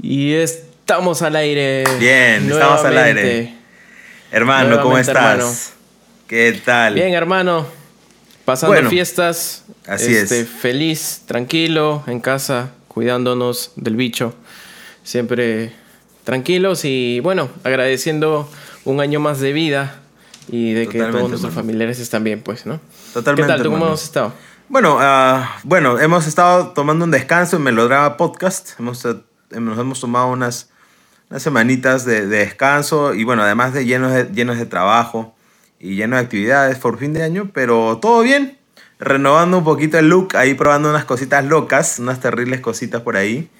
Y estamos al aire. Bien, estamos al aire. Hermano, ¿cómo estás? ¿Qué tal? Bien, hermano. Pasando fiestas. Así este, es. Feliz, tranquilo, en casa, cuidándonos del bicho. Siempre tranquilos y bueno, agradeciendo un año más de vida y de que todos nuestros familiares están bien, pues, ¿no? Totalmente. ¿Qué tal? ¿Tú cómo has estado? Bueno, ah, bueno, hemos estado tomando un descanso en Melodrama Podcast. Hemos, eh, nos hemos tomado unas, unas semanitas de, descanso y bueno, además de llenos, de llenos de trabajo y llenos de actividades por fin de año, pero todo bien. Renovando un poquito el look, ahí probando unas cositas locas, unas terribles cositas por ahí.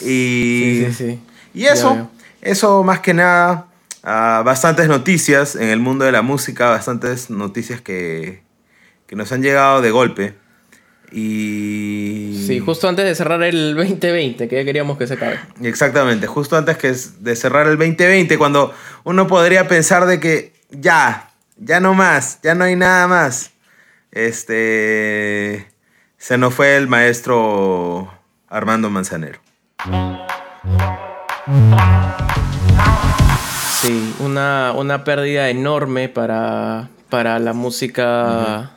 Y, sí, sí, sí. y eso, eso más que nada, ah, bastantes noticias en el mundo de la música, bastantes noticias que, que nos han llegado de golpe. Y... Sí, justo antes de cerrar el 2020, que ya queríamos que se acabe. Exactamente, justo antes que de cerrar el 2020, cuando uno podría pensar de que ya, ya no más, ya no hay nada más. Este... Se nos fue el maestro Armando Manzanero. Sí, una, una pérdida enorme para, para la música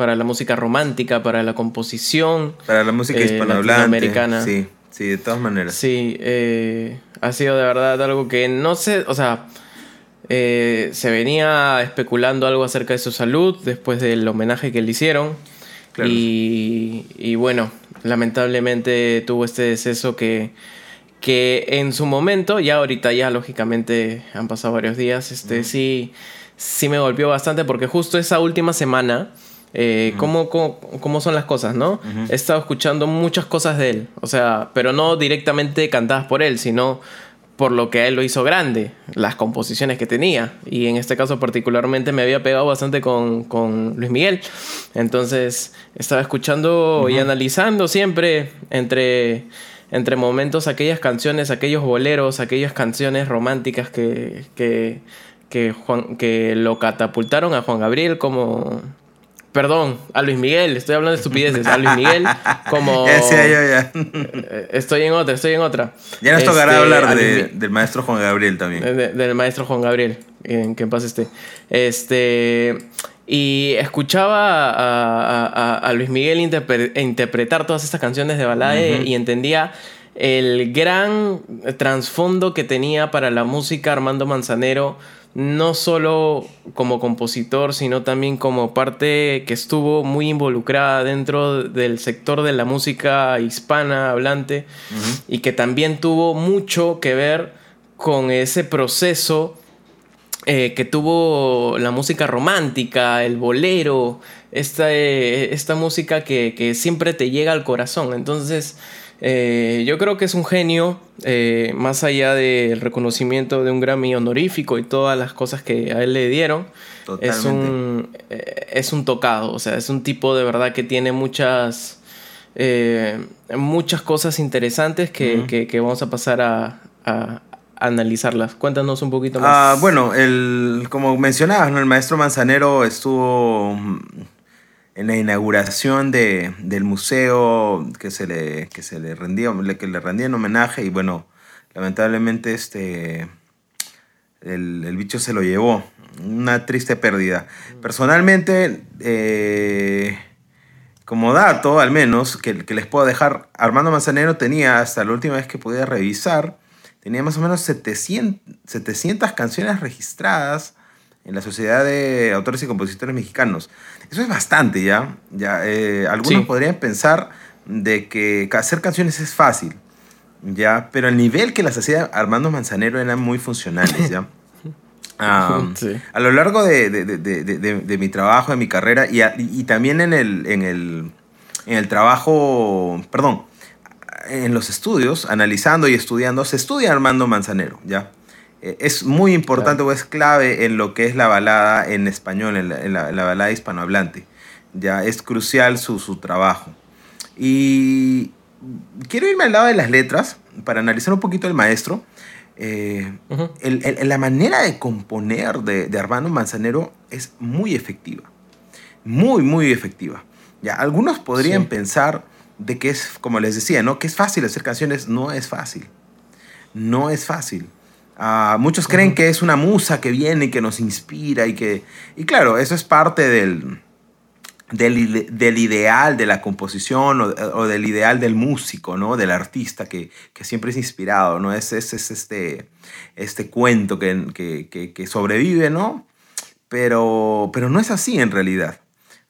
para la música romántica, para la composición. Para la música eh, hispanohablante. Sí, sí, de todas maneras. Sí, eh, ha sido de verdad algo que no sé, o sea, eh, se venía especulando algo acerca de su salud después del homenaje que le hicieron. Claro. Y, y bueno, lamentablemente tuvo este deceso que, que en su momento, ya ahorita ya lógicamente han pasado varios días, este sí, sí me golpeó bastante porque justo esa última semana eh, cómo, cómo, cómo son las cosas, ¿no? He estado escuchando muchas cosas de él, o sea, pero no directamente cantadas por él, sino por lo que a él lo hizo grande, las composiciones que tenía. Y en este caso particularmente me había pegado bastante con, con Luis Miguel. Entonces estaba escuchando y analizando siempre entre, entre momentos aquellas canciones, aquellos boleros, aquellas canciones románticas que, que, que, Juan, que lo catapultaron a Juan Gabriel como, Perdón, a Luis Miguel, estoy hablando de estupideces. A Luis Miguel, como. Ya yo, ya. Eh, Estoy en otra, estoy en otra. Ya nos tocará Este, hablar de- del maestro Juan Gabriel también. de- del maestro Juan Gabriel, en que en paz esté. Este. Y escuchaba a, a- a- a Luis Miguel interpre- interpretar todas estas canciones de balada y entendía el gran trasfondo que tenía para la música Armando Manzanero, no solo como compositor, sino también como parte que estuvo muy involucrada dentro del sector de la música hispana hablante y que también tuvo mucho que ver con ese proceso eh, que tuvo la música romántica, el bolero, esta, eh, esta música que, que siempre te llega al corazón. Entonces, eh, yo creo que es un genio, eh, más allá del reconocimiento de un Grammy honorífico y todas las cosas que a él le dieron. Es un, eh, es un tocado, o sea, es un tipo de verdad que tiene muchas, muchas cosas interesantes que, que- que vamos a pasar a, a analizarlas. Cuéntanos un poquito más. Ah, bueno, el, como mencionabas, ¿no? el maestro Manzanero estuvo en la inauguración de, del museo que se le, que se le rendía, que le rendía en homenaje y bueno, lamentablemente este, el, el bicho se lo llevó. Una triste pérdida. Personalmente, eh, como dato, al menos, que, que les puedo dejar, Armando Manzanero tenía, hasta la última vez que pude revisar, tenía más o menos 700, 700 canciones registradas en la Sociedad de Autores y Compositores Mexicanos. Eso es bastante, ¿ya? ya eh, algunos Sí. podrían pensar de que hacer canciones es fácil, ¿ya? Pero el nivel que las hacía Armando Manzanero eran muy funcionales, ¿ya? Sí. A lo largo de, de- de- de- de- de- de mi trabajo, de mi carrera y, a- y también en el, en, el, en el trabajo, perdón, en los estudios, analizando y estudiando, se estudia Armando Manzanero, ¿ya? Eh, Es muy importante o es clave en lo que es la balada en español, en la, en la- en la balada hispanohablante. Ya es crucial su, su trabajo. Y quiero irme al lado de las letras para analizar un poquito el maestro. Eh, Ujú. el- el- la manera de componer de, de Armando Manzanero es muy efectiva. Muy, muy efectiva. Ya, algunos podrían Sí. pensar de que es, como les decía, ¿no? Que es fácil hacer canciones. No es fácil. no es fácil. Ah, muchos creen que es una musa que viene y que nos inspira y que... Y claro, eso es parte del, del, ideal de la composición o, del ideal del músico, ¿no? Del artista que, siempre es inspirado, ¿no? Es, es, este, este cuento que, que, sobrevive, ¿no? Pero, pero no es así en realidad.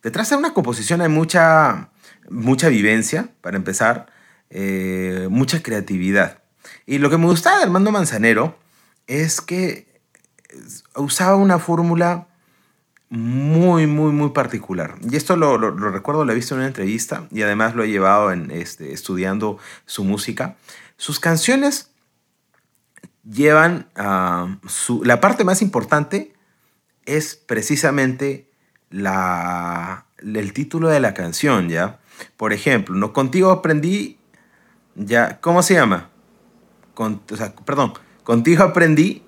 Detrás de una composición hay mucha, mucha vivencia, para empezar, eh, mucha creatividad. Y lo que me gustaba de Armando Manzanero es que usaba una fórmula muy, muy, muy particular. Y esto lo, recuerdo, lo he visto en una entrevista y además lo he llevado en, este, estudiando su música. Sus canciones llevan a su, la parte más importante es precisamente la, el título de la canción, ¿ya? Por ejemplo, ¿no? Contigo aprendí, ya, ¿cómo se llama? Con, perdón, contigo aprendí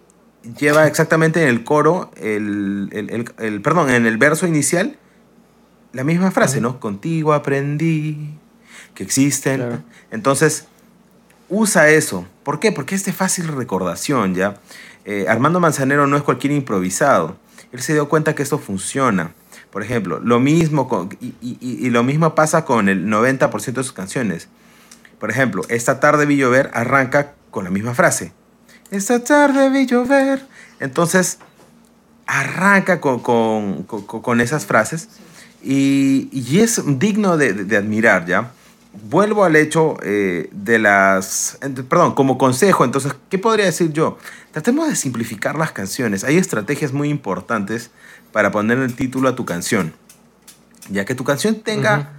lleva exactamente en el coro, el, el, perdón, en el verso inicial, la misma frase, ¿no? Contigo aprendí que existen. Entonces, usa eso. ¿Por qué? Porque es de fácil recordación, ¿ya? Eh, Armando Manzanero no es cualquier improvisado. Él se dio cuenta que esto funciona. Por ejemplo, lo mismo con, y, y, lo mismo pasa con el 90% de sus canciones. Por ejemplo, Esta tarde vi llover arranca con la misma frase. Esta tarde vi llover. Entonces, arranca con, esas frases y, es digno de, admirar, ¿ya? Vuelvo al hecho eh, de las... Perdón, como consejo, entonces, ¿qué podría decir yo? Tratemos de simplificar las canciones. Hay estrategias muy importantes para poner el título a tu canción. Ya que tu canción tenga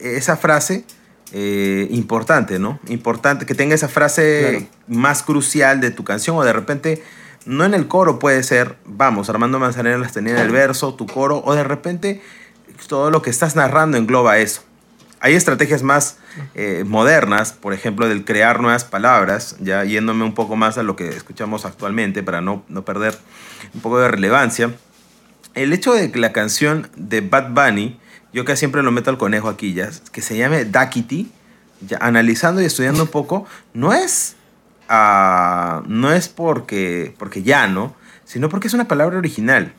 esa frase eh, importante, ¿no? Importante que tenga esa frase más crucial de tu canción o de repente, no en el coro puede ser, vamos, Armando Manzanero las tenía en el verso, tu coro, o de repente todo lo que estás narrando engloba eso. Hay estrategias más eh, modernas, por ejemplo, del crear nuevas palabras, ya yéndome un poco más a lo que escuchamos actualmente para no, no perder un poco de relevancia. El hecho de que la canción de Bad Bunny, yo que siempre lo meto al conejo aquí ya, que se llame Dakiti, ya, analizando y estudiando un poco, no es, uh, no es porque, porque ya, ¿no? Sino porque es una palabra original,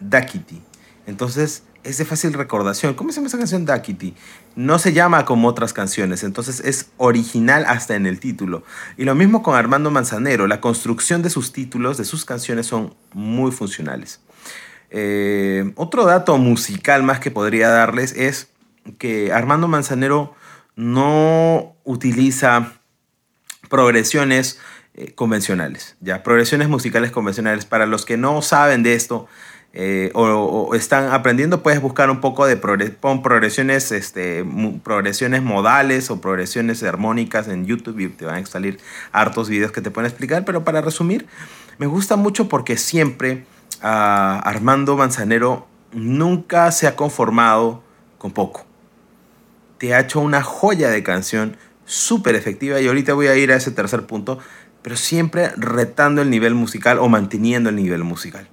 Dakiti. Entonces, es de fácil recordación. ¿Cómo se llama esa canción Dakiti? No se llama como otras canciones, entonces es original hasta en el título. Y lo mismo con Armando Manzanero, la construcción de sus títulos, de sus canciones son muy funcionales. Eh, otro dato musical más que podría darles es que Armando Manzanero no utiliza progresiones eh, convencionales, ya progresiones musicales convencionales. Para los que no saben de esto eh, o, están aprendiendo, puedes buscar un poco de progresiones, este, progresiones modales o progresiones armónicas en YouTube y te van a salir hartos videos que te pueden explicar. Pero para resumir, me gusta mucho porque siempre Armando Manzanero nunca se ha conformado con poco. Te ha hecho una joya de canción súper efectiva y ahorita voy a ir a ese tercer punto, pero siempre retando el nivel musical o manteniendo el nivel musical.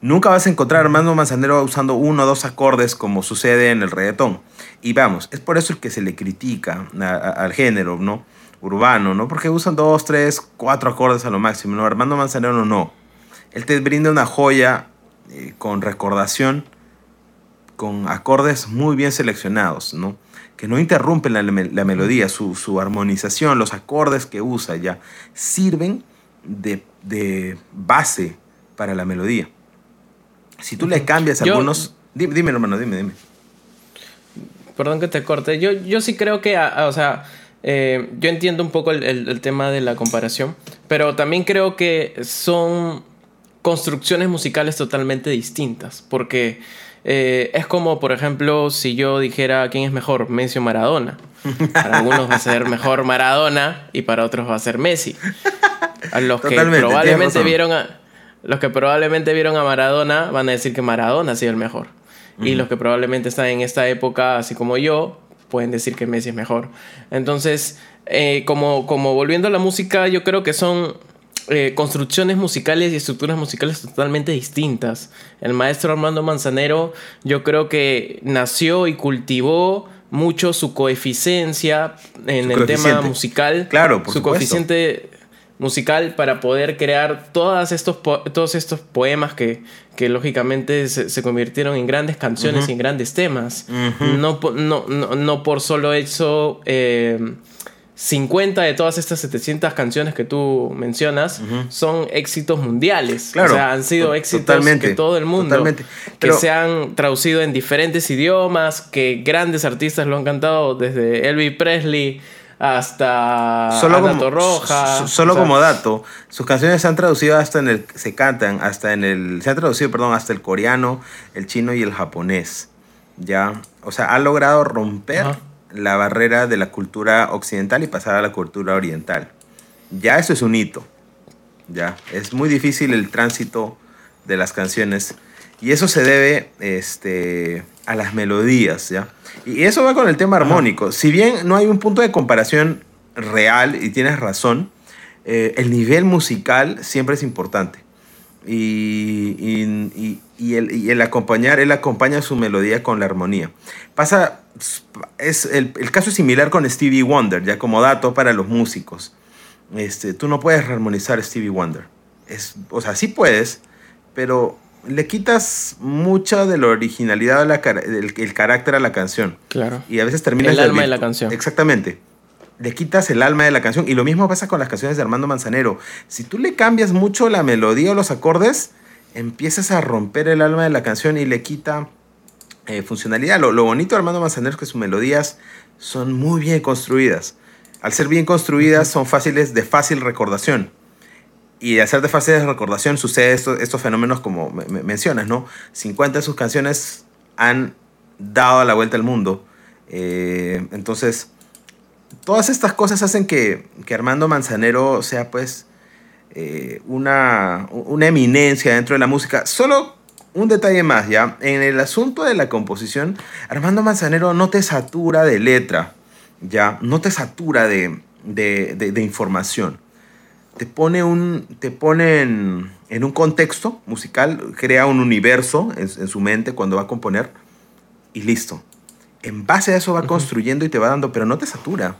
Nunca vas a encontrar a Armando Manzanero usando uno o dos acordes como sucede en el reggaetón. Y vamos, es por eso que se le critica al género, ¿no? Urbano, ¿no? Porque usan dos, tres, cuatro acordes a lo máximo, ¿no? Armando Manzanero no. Él te brinda una joya eh, con recordación, con acordes muy bien seleccionados, ¿no? que no interrumpen la, melodía, su, armonización, los acordes que usa ya, sirven de, base para la melodía. Si tú le cambias algunos... Dime, hermano, dime, dime. Perdón que te corte. Yo, yo sí creo que, o sea, eh, yo entiendo un poco el tema de la comparación, pero también creo que son construcciones musicales totalmente distintas, porque eh, es como, por ejemplo, si yo dijera quién es mejor, Messi o Maradona. Para algunos va a ser mejor Maradona y para otros va a ser Messi. A los que probablemente vieron a los que probablemente vieron a Maradona van a decir que Maradona ha sido el mejor. Y los que probablemente están en esta época, así como yo, pueden decir que Messi es mejor. Entonces, eh, como, como volviendo a la música, yo creo que son eh, construcciones musicales y estructuras musicales totalmente distintas. El maestro Armando Manzanero yo creo que nació y cultivó mucho su coeficiencia en el tema musical. Claro, por Su coeficiente musical para poder crear todas estos todos estos poemas que, que lógicamente se, convirtieron en grandes canciones y en grandes temas. no, no, no, por solo eso... Eh, 50 de todas estas 700 canciones que tú mencionas son éxitos mundiales. o sea, han sido éxitos que todo el mundo, que se han traducido en diferentes idiomas, que grandes artistas lo han cantado desde Elvis Presley hasta solo como, Roja. Solo como dato, sus canciones se han traducido hasta en el, se cantan hasta en el, se han traducido, perdón, hasta el coreano, el chino y el japonés. Ya, o sea, ha logrado romper la barrera de la cultura occidental y pasar a la cultura oriental. Ya eso es un hito. Ya, es muy difícil el tránsito de las canciones y eso se debe este, a las melodías, ¿ya? Y eso va con el tema armónico. Si bien no hay un punto de comparación real, y tienes razón, eh, el nivel musical siempre es importante. Y, y, el, acompañar, él acompaña su melodía con la armonía. Pasa, es, el, caso es similar con Stevie Wonder, ya como dato para los músicos. Este, tú no puedes armonizar Stevie Wonder. Es, o sea, sí puedes, pero le quitas mucha de la originalidad, del el, carácter a la canción. Claro. Y a veces termina El alma de la canción. Exactamente le quitas el alma de la canción. Y lo mismo pasa con las canciones de Armando Manzanero. Si tú le cambias mucho la melodía o los acordes, empiezas a romper el alma de la canción y le quita eh, funcionalidad. Lo, bonito de Armando Manzanero es que sus melodías son muy bien construidas. Al ser bien construidas, son fáciles de fácil recordación. Y al ser de fácil recordación sucede estos fenómenos como mencionas, ¿no? 50 de sus canciones han dado la vuelta al mundo. Eh, entonces, todas estas cosas hacen que, Armando Manzanero sea pues eh, una, una eminencia dentro de la música. Solo un detalle más, ¿ya? En el asunto de la composición, Armando Manzanero no te satura de letra, ¿ya? No te satura de, información. Te pone, un, te pone en, un contexto musical, crea un universo en, en, su mente cuando va a componer y listo. En base a eso va construyendo y te va dando, pero no te satura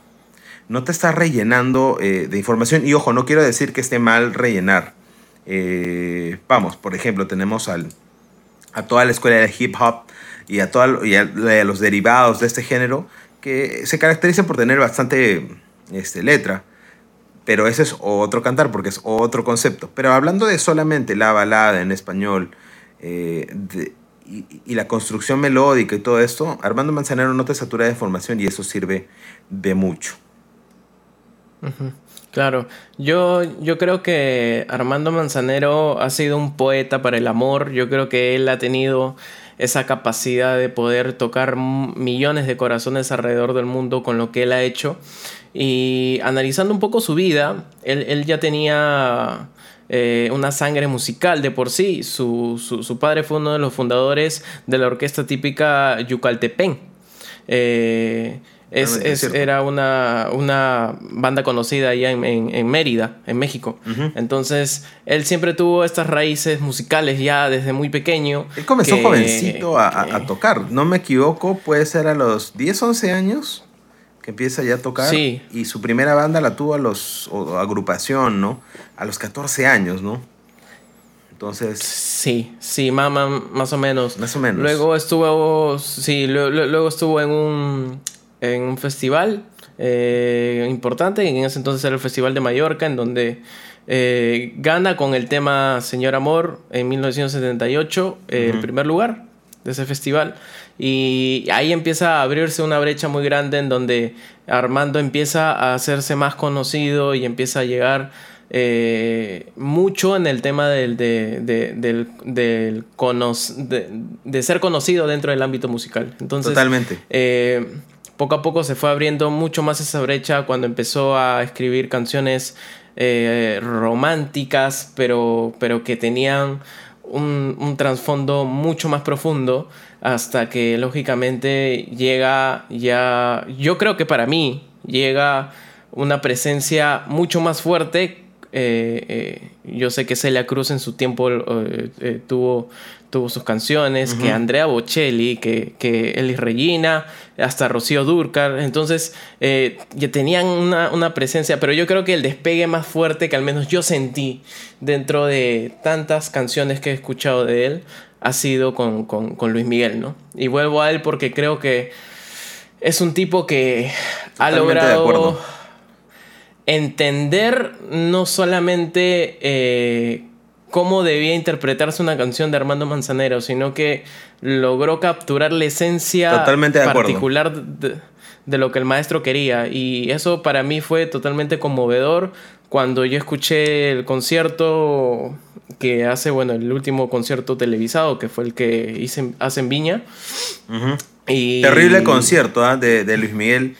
no te está rellenando eh, de información. Y ojo, no quiero decir que esté mal rellenar. Eh, vamos, por ejemplo, tenemos al, a toda la escuela de hip hop y a, toda, los derivados de este género que se caracterizan por tener bastante este, letra. Pero ese es otro cantar porque es otro concepto. Pero hablando de solamente la balada en español eh, y, la construcción melódica y todo esto, Armando Manzanero no te satura de información y eso sirve de mucho. Claro, yo, yo creo que Armando Manzanero ha sido un poeta para el amor, yo creo que él ha tenido esa capacidad de poder tocar millones de corazones alrededor del mundo con lo que él ha hecho. Y analizando un poco su vida, él, ya tenía eh, una sangre musical de por sí. Su, su, padre fue uno de los fundadores de la orquesta típica Yucaltepén. Eh, es, era una, una, banda conocida allá en, Mérida, en México. Entonces, él siempre tuvo estas raíces musicales ya desde muy pequeño. Él comenzó jovencito a, tocar. No me equivoco, puede ser a los 10, 11 años que empieza ya a tocar. Sí. Y su primera banda la tuvo a los, agrupación, ¿no? A los 14 años, ¿no? Entonces. Sí, sí, más, más, o menos. Más o menos. Luego estuvo. Sí, luego estuvo en un en un festival eh, importante, en ese entonces era el Festival de Mallorca, en donde eh, gana con el tema Señor Amor en 1978 eh, el primer lugar de ese festival. Y ahí empieza a abrirse una brecha muy grande en donde Armando empieza a hacerse más conocido y empieza a llegar mucho en el tema del, de, del, del de, ser conocido dentro del ámbito musical. Entonces, Totalmente poco a poco se fue abriendo mucho más esa brecha cuando empezó a escribir canciones eh, románticas, pero, pero que tenían un, trasfondo mucho más profundo hasta que lógicamente llega ya, yo creo que para mí llega una presencia mucho más fuerte yo sé que Celia Cruz en su tiempo tuvo tuvo sus canciones, que Andrea Bocelli, que, que Elis Regina, hasta Rocío Durcar. Entonces, eh, ya tenían una, presencia, pero yo creo que el despegue más fuerte que al menos yo sentí dentro de tantas canciones que he escuchado de él ha sido con, Luis Miguel, ¿no? Y vuelvo a él porque creo que es un tipo que ha logrado entender no solamente eh, cómo debía interpretarse una canción de Armando Manzanero, sino que logró capturar la esencia particular de, lo que el maestro quería. Y eso para mí fue totalmente conmovedor cuando yo escuché el concierto que hace, bueno, el último concierto televisado, que fue el que hice, hace en Viña. y, Terrible concierto ¿ah? de, Luis Miguel.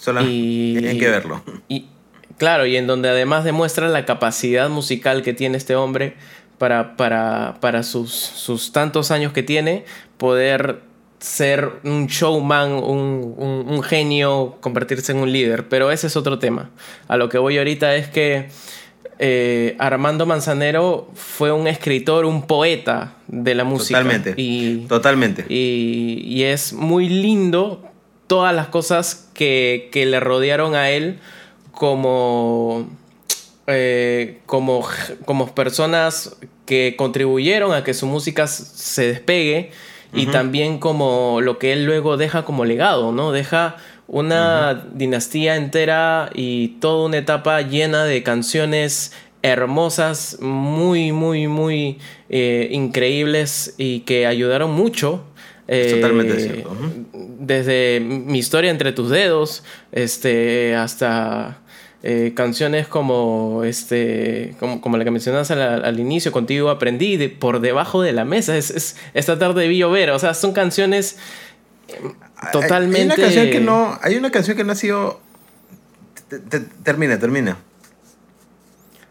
Solo tienen que verlo. Y, Claro, y en donde además demuestra la capacidad musical que tiene este hombre para, para, para sus, sus tantos años que tiene, poder ser un showman, un, genio, convertirse en un líder. Pero ese es otro tema. A lo que voy ahorita es que eh, Armando Manzanero fue un escritor, un poeta de la música. Totalmente. Y, Totalmente. Y, y es muy lindo todas las cosas que, que le rodearon a él como, eh, como, como personas que contribuyeron a que su música se despegue y también como lo que él luego deja como legado, ¿no? Deja una dinastía entera y toda una etapa llena de canciones hermosas, muy, muy, muy eh, increíbles y que ayudaron mucho totalmente eh, cierto. Desde mi historia entre tus dedos, este, hasta eh, canciones como, este, como, la que mencionas al, inicio, Contigo aprendí, de, por debajo de la mesa, es, esta tarde vi llover, o sea, son canciones totalmente... Hay una canción que no, hay una canción que no ha sido... termina, termina.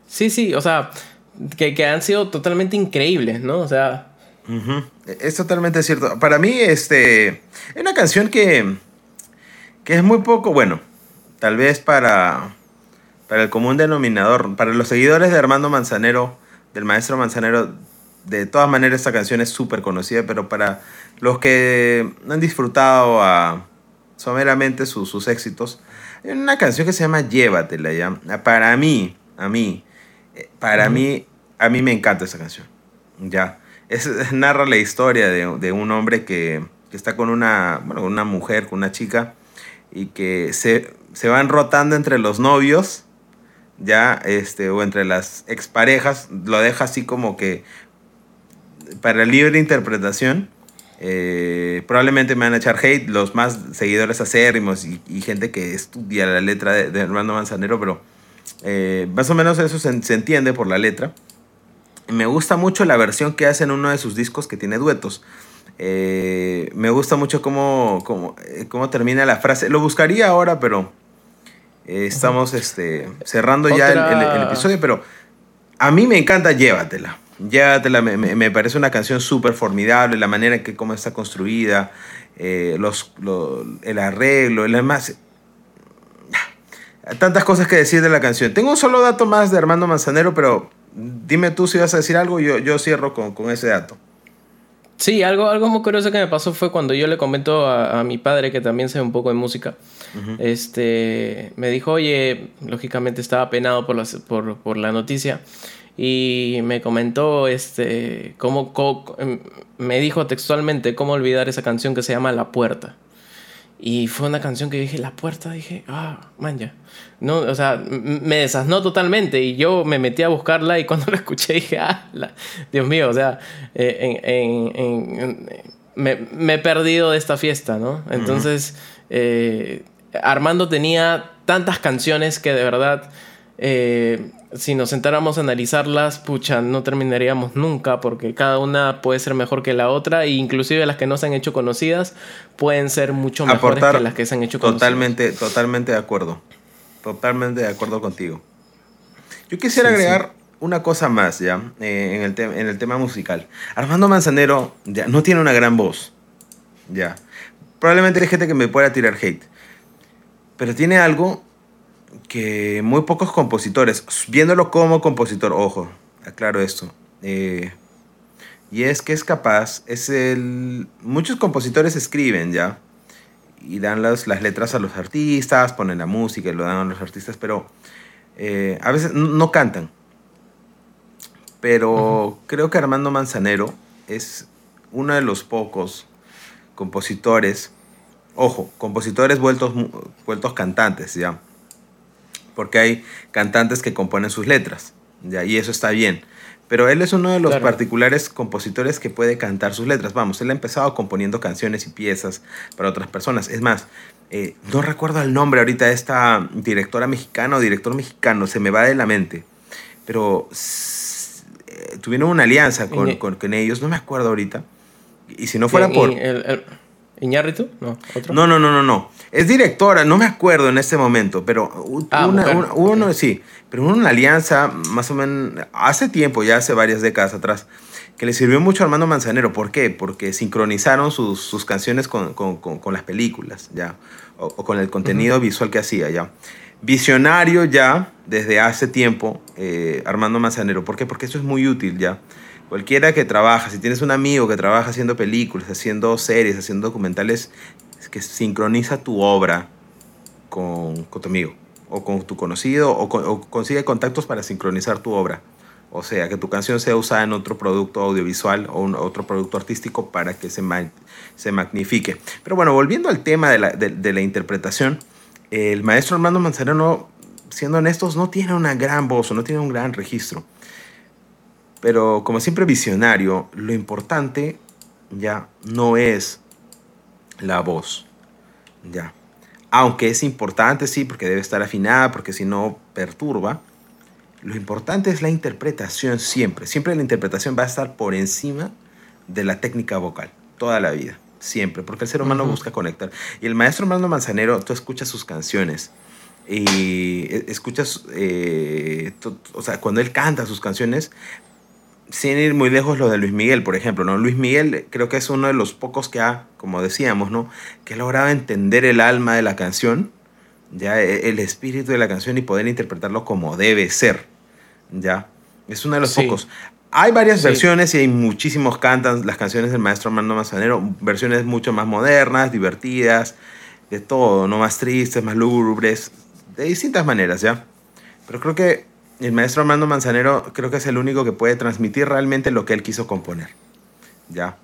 Sí, sí, o sea, que, que han sido totalmente increíbles, ¿no? O sea... Es totalmente cierto. Para mí, este, es una canción que, que es muy poco, bueno, tal vez para, para el común denominador, para los seguidores de Armando Manzanero, del maestro Manzanero, de todas maneras esta canción es súper conocida, pero para los que han disfrutado a, someramente sus éxitos, hay una canción que se llama Llévatela, ¿ya? Para mí, a mí, eh, para mí, a mí me encanta esa canción, ¿ya? Es, narra la historia de, de un hombre que, que, está con una, bueno, una mujer, con una chica, y que se, se van rotando entre los novios ya, este, o entre las exparejas, lo deja así como que para libre interpretación. Eh, probablemente me van a echar hate los más seguidores acérrimos y, gente que estudia la letra de, de Armando Manzanero, pero eh, más o menos eso se, se, entiende por la letra. Me gusta mucho la versión que hace en uno de sus discos que tiene duetos. Eh, me gusta mucho cómo, cómo, cómo termina la frase. Lo buscaría ahora, pero eh, estamos este, cerrando ya el, episodio, pero a mí me encanta Llévatela. Llévatela, me, me, parece una canción súper formidable, la manera en que cómo está construida, eh, los, el arreglo, el demás. Tantas cosas que decir de la canción. Tengo un solo dato más de Armando Manzanero, pero dime tú si vas a decir algo, yo, yo cierro con, con ese dato. Sí, algo, algo muy curioso que me pasó fue cuando yo le comento a, a mi padre, que también sabe un poco de música, este, me dijo, oye, lógicamente estaba penado por, por, por la noticia y me comentó, este, cómo, em, me dijo textualmente cómo olvidar esa canción que se llama La Puerta. Y fue una canción que dije, La Puerta, dije, ah, man, ya. No, o sea, me desasnó totalmente y yo me metí a buscarla y cuando la escuché dije, ah, Dios mío, o sea, eh, en, en, me, me, he perdido de esta fiesta, ¿no? Entonces, eh, Armando tenía tantas canciones que de verdad, eh, si nos sentáramos a analizarlas, pucha, no terminaríamos nunca porque cada una puede ser mejor que la otra e inclusive las que no se han hecho conocidas pueden ser mucho mejores que las que se han hecho conocidas. Totalmente, totalmente de acuerdo. Totalmente de acuerdo contigo. Yo quisiera agregar una cosa más ya eh, en, el en el tema musical. Armando Manzanero ya no tiene una gran voz. Ya. Probablemente hay gente que me pueda tirar hate. Pero tiene algo que muy pocos compositores, viéndolo como compositor, ojo, aclaro esto, eh, y es que es capaz, es el... Muchos compositores escriben ya, y dan las, las letras a los artistas, ponen la música y lo dan a los artistas, pero eh, a veces no, cantan. Pero creo que Armando Manzanero es uno de los pocos compositores, ojo, compositores vueltos, vueltos cantantes, ¿ya? Porque hay cantantes que componen sus letras, ¿ya? Y eso está bien. Pero él es uno de los particulares compositores que puede cantar sus letras. Vamos, él ha empezado componiendo canciones y piezas para otras personas. Es más, eh, no recuerdo el nombre ahorita de esta directora mexicana o director mexicano, se me va de la mente. Pero eh, tuvieron una alianza con, con, ellos, no me acuerdo ahorita. Y si no fuera por... ¿Iñárritu? No, ¿otro? No, no, no, no, no. Es directora, no me acuerdo en este momento, pero ah, una, uno, sí, pero una alianza más o menos hace tiempo, ya hace varias décadas atrás, que le sirvió mucho a Armando Manzanero. ¿Por qué? Porque sincronizaron sus, sus canciones con, con, con, las películas, ya, o, con el contenido visual que hacía, ya. Visionario ya, desde hace tiempo, eh, Armando Manzanero. ¿Por qué? Porque eso es muy útil, ya Cualquiera que trabaja, si tienes un amigo que trabaja haciendo películas, haciendo series, haciendo documentales, es que sincroniza tu obra con, con tu amigo o con tu conocido o, consigue contactos para sincronizar tu obra. O sea, que tu canción sea usada en otro producto audiovisual o un, otro producto artístico para que se, se magnifique. Pero bueno, volviendo al tema de la, de la interpretación, el maestro Armando Manzanero, siendo honestos, no tiene una gran voz o no tiene un gran registro. Pero como siempre visionario, lo importante ya no es la voz. Ya. Aunque es importante, sí, porque debe estar afinada, porque si no perturba. Lo importante es la interpretación siempre. Siempre la interpretación va a estar por encima de la técnica vocal, toda la vida, siempre, porque el ser humano busca conectar. Y el maestro Armando Manzanero, tú escuchas sus canciones y escuchas, eh, o sea, cuando él canta sus canciones, sin ir muy lejos lo de Luis Miguel, por ejemplo, ¿no? Luis Miguel creo que es uno de los pocos que ha, como decíamos, ¿no? Que ha logrado entender el alma de la canción, ya e, el espíritu de la canción y poder interpretarlo como debe ser, ya. Es uno de los pocos. Hay varias versiones y hay muchísimos cantan las canciones del maestro Armando Manzanero, versiones mucho más modernas, divertidas, de todo, no más tristes, más lúgubres, de distintas maneras, ¿ya? Pero creo que el maestro Armando Manzanero creo que es el único que puede transmitir realmente lo que él quiso componer. ¿Ya?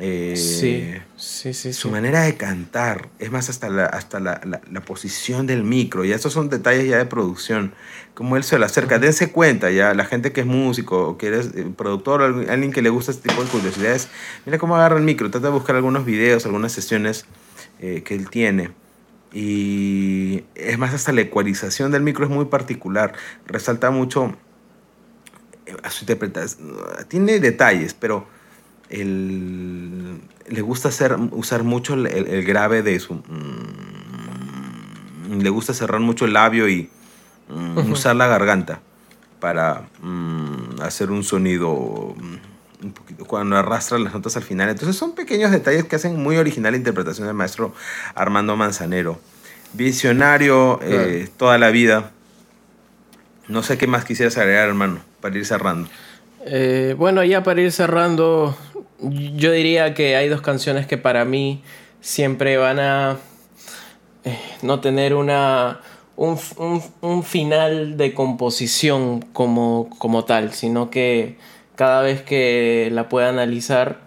Eh, sí, sí, sí. Su manera de cantar, es más, hasta, la, hasta la, la, posición del micro, y estos son detalles ya de producción, como él se lo acerca. Dense cuenta, ya, la gente que es músico, o que eres eh, productor, alguien que le gusta este tipo de curiosidades, mira cómo agarra el micro, trata de buscar algunos videos, algunas sesiones eh, que él tiene. Y es más, hasta la ecualización del micro es muy particular. Resalta mucho eh, a su interpretación. Tiene detalles, pero le gusta hacer, usar mucho el, grave de su... Mm, le gusta cerrar mucho el labio y mm, usar la garganta para mm, hacer un sonido un poquito, cuando arrastra las notas al final. Entonces son pequeños detalles que hacen muy original la interpretación del maestro Armando Manzanero. Visionario eh, toda la vida. No sé qué más quisieras agregar, hermano, para ir cerrando. Eh, bueno, ya para ir cerrando, yo diría que hay dos canciones que para mí siempre van a eh, no tener una, un, un, final de composición como, como tal, sino que cada vez que la pueda analizar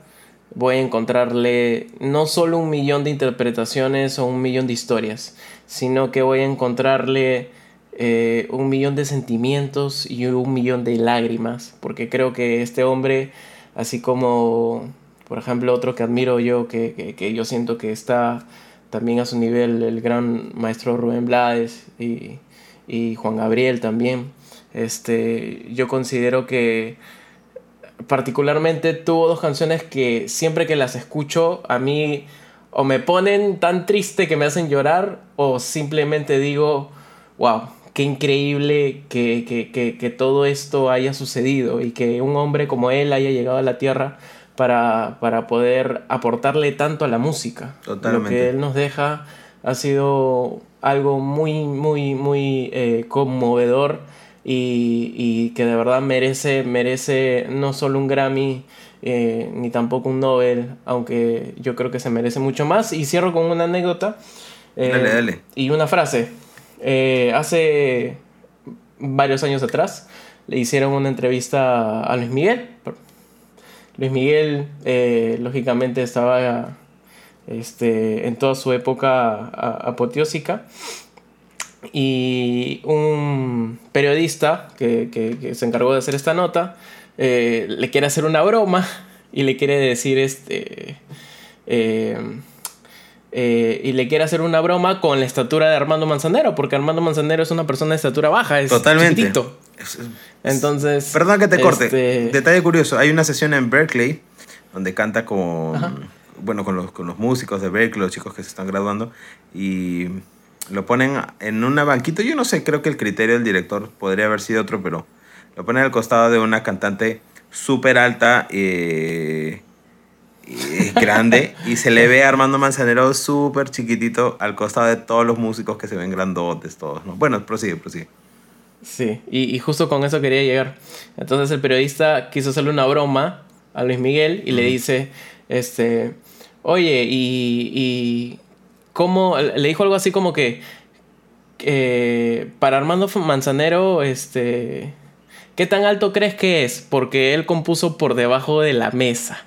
voy a encontrarle no solo un millón de interpretaciones o un millón de historias, sino que voy a encontrarle eh, un millón de sentimientos y un millón de lágrimas, porque creo que este hombre, así como, por ejemplo, otro que admiro yo, que, que, yo siento que está también a su nivel, el gran maestro Rubén Blades y, y Juan Gabriel también, este, yo considero que particularmente tuvo dos canciones que siempre que las escucho a mí o me ponen tan triste que me hacen llorar o simplemente digo, wow, qué increíble que, que, que, todo esto haya sucedido y que un hombre como él haya llegado a la Tierra para, para poder aportarle tanto a la música. Totalmente. Lo que él nos deja ha sido algo muy, muy, muy eh, conmovedor y, y, que de verdad merece, merece no solo un Grammy, eh, ni tampoco un Nobel, aunque yo creo que se merece mucho más. Y cierro con una anécdota. dale, dale. Y una frase. hace varios años atrás le hicieron una entrevista a Luis Miguel. Luis Miguel, eh, lógicamente, estaba este, en toda su época apoteósica. Y un periodista que, se encargó de hacer esta nota eh, le quiere hacer una broma y le quiere decir este. Eh, y le quiere hacer una broma con la estatura de Armando Manzanero, porque Armando Manzanero es una persona de estatura baja, es Totalmente. Entonces. Perdón que te corte. Este, Detalle curioso: hay una sesión en Berkeley donde canta con. Bueno, con los, con los músicos de Berkeley, los chicos que se están graduando, y lo ponen en una banquita. Yo no sé, creo que el criterio del director podría haber sido otro, pero lo ponen al costado de una cantante súper alta eh, y grande y se le ve a Armando Manzanero súper chiquitito al costado de todos los músicos que se ven grandotes todos. ¿no? Bueno, prosigue, prosigue. Sí, y, justo con eso quería llegar. Entonces el periodista quiso hacerle una broma a Luis Miguel y le dice, este, oye, y, y cómo, le dijo algo así como que, para Armando Manzanero, este, ¿qué tan alto crees que es? Porque él compuso por debajo de la mesa.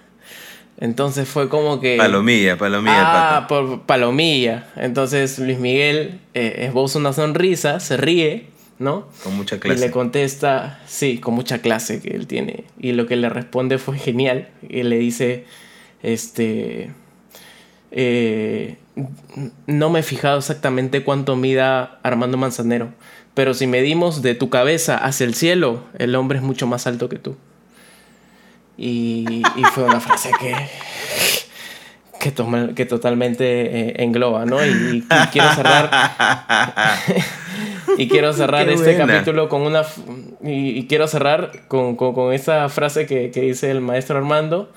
Entonces fue como que... Palomilla, palomilla. Ah, por palomilla. Entonces Luis Miguel eh, esboza una sonrisa, se ríe ¿no? Con mucha clase. Y le contesta, sí, con mucha clase que él tiene. Y lo que le responde fue genial. Y le dice, este, eh, no me he fijado exactamente cuánto mida Armando Manzanero, pero si medimos de tu cabeza hacia el cielo, el hombre es mucho más alto que tú. Y, fue una frase que, que, que totalmente eh, engloba, ¿no? y quiero cerrar Y quiero cerrar este capítulo con una. Y, quiero cerrar con, con, esa frase que, que, dice el maestro Armando,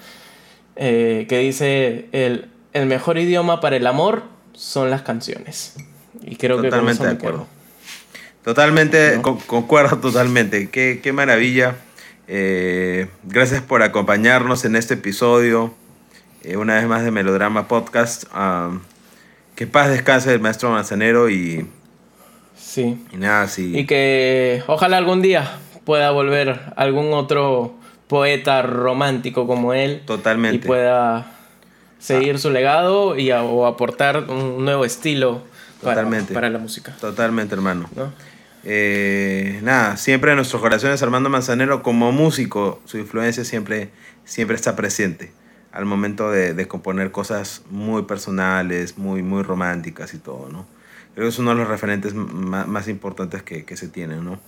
eh, que dice: el, el, mejor idioma para el amor son las canciones. Y creo totalmente que de acuerdo. Totalmente, concuerdo totalmente. Qué, qué maravilla. Eh, gracias por acompañarnos en este episodio. Eh, una vez más de Melodrama Podcast. Ah, que paz descanse el maestro Manzanero y Sí. Y nada, sí. Y que ojalá algún día pueda volver algún otro poeta romántico como él. Totalmente. Y pueda seguir su legado y o aportar un nuevo estilo Totalmente. Para, la música. Totalmente, hermano. Eh, nada, siempre en nuestros corazones Armando Manzanero como músico, su influencia siempre, siempre está presente al momento de, de componer cosas muy personales, muy, muy románticas y todo, ¿no? Creo que es uno de los referentes más, importantes que, se tienen, ¿no?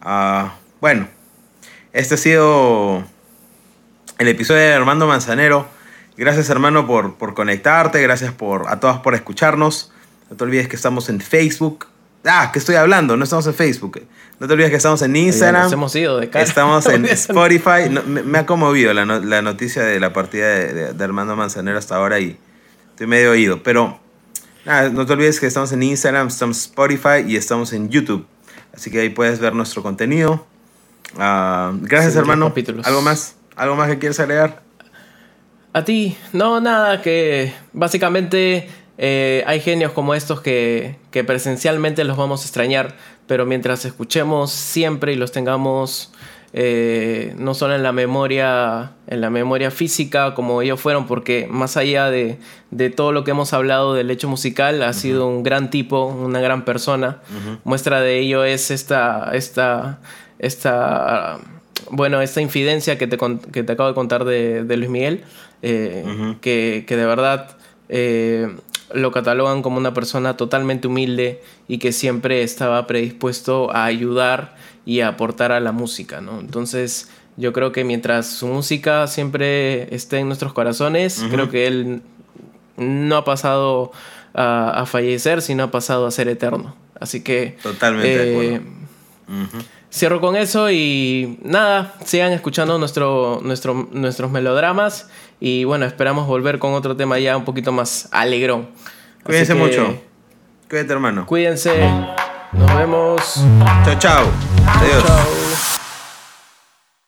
Ah, bueno, este ha sido el episodio de Armando Manzanero. Gracias hermano por, por conectarte, gracias por, a todas por escucharnos. No te olvides que estamos en Facebook. Ah, que estoy hablando, no estamos en Facebook. No te olvides que estamos en Instagram. hemos ido de cara. Estamos en Spotify. me, ha conmovido la, noticia de la partida de, de, Armando Manzanero hasta ahora y estoy medio oído. Pero no te olvides que estamos en Instagram, estamos en Spotify y estamos en YouTube. Así que ahí puedes ver nuestro contenido. Ah, gracias, hermano. ¿Algo más? ¿Algo más que quieres agregar? A ti, no, nada, que básicamente eh, hay genios como estos que, que presencialmente los vamos a extrañar, pero mientras escuchemos siempre y los tengamos eh, no solo en la memoria, en la memoria física como ellos fueron, porque más allá de, todo lo que hemos hablado del hecho musical, ha sido un gran tipo, una gran persona. Muestra de ello es esta, esta, esta, bueno, esta infidencia que te, que te acabo de contar de, Luis Miguel, eh, que, que, de verdad eh, lo catalogan como una persona totalmente humilde y que siempre estaba predispuesto a ayudar y aportar a la música, ¿no? Entonces, yo creo que mientras su música siempre esté en nuestros corazones, creo que él no ha pasado a, fallecer, sino ha pasado a ser eterno. Así que... Totalmente. Eh, cierro con eso y nada, sigan escuchando nuestro, nuestro, nuestros melodramas y bueno, esperamos volver con otro tema ya un poquito más alegrón. Cuídense mucho. Cuídate, hermano. Cuídense. Nos vemos. Chao, chao. Adiós. Chao.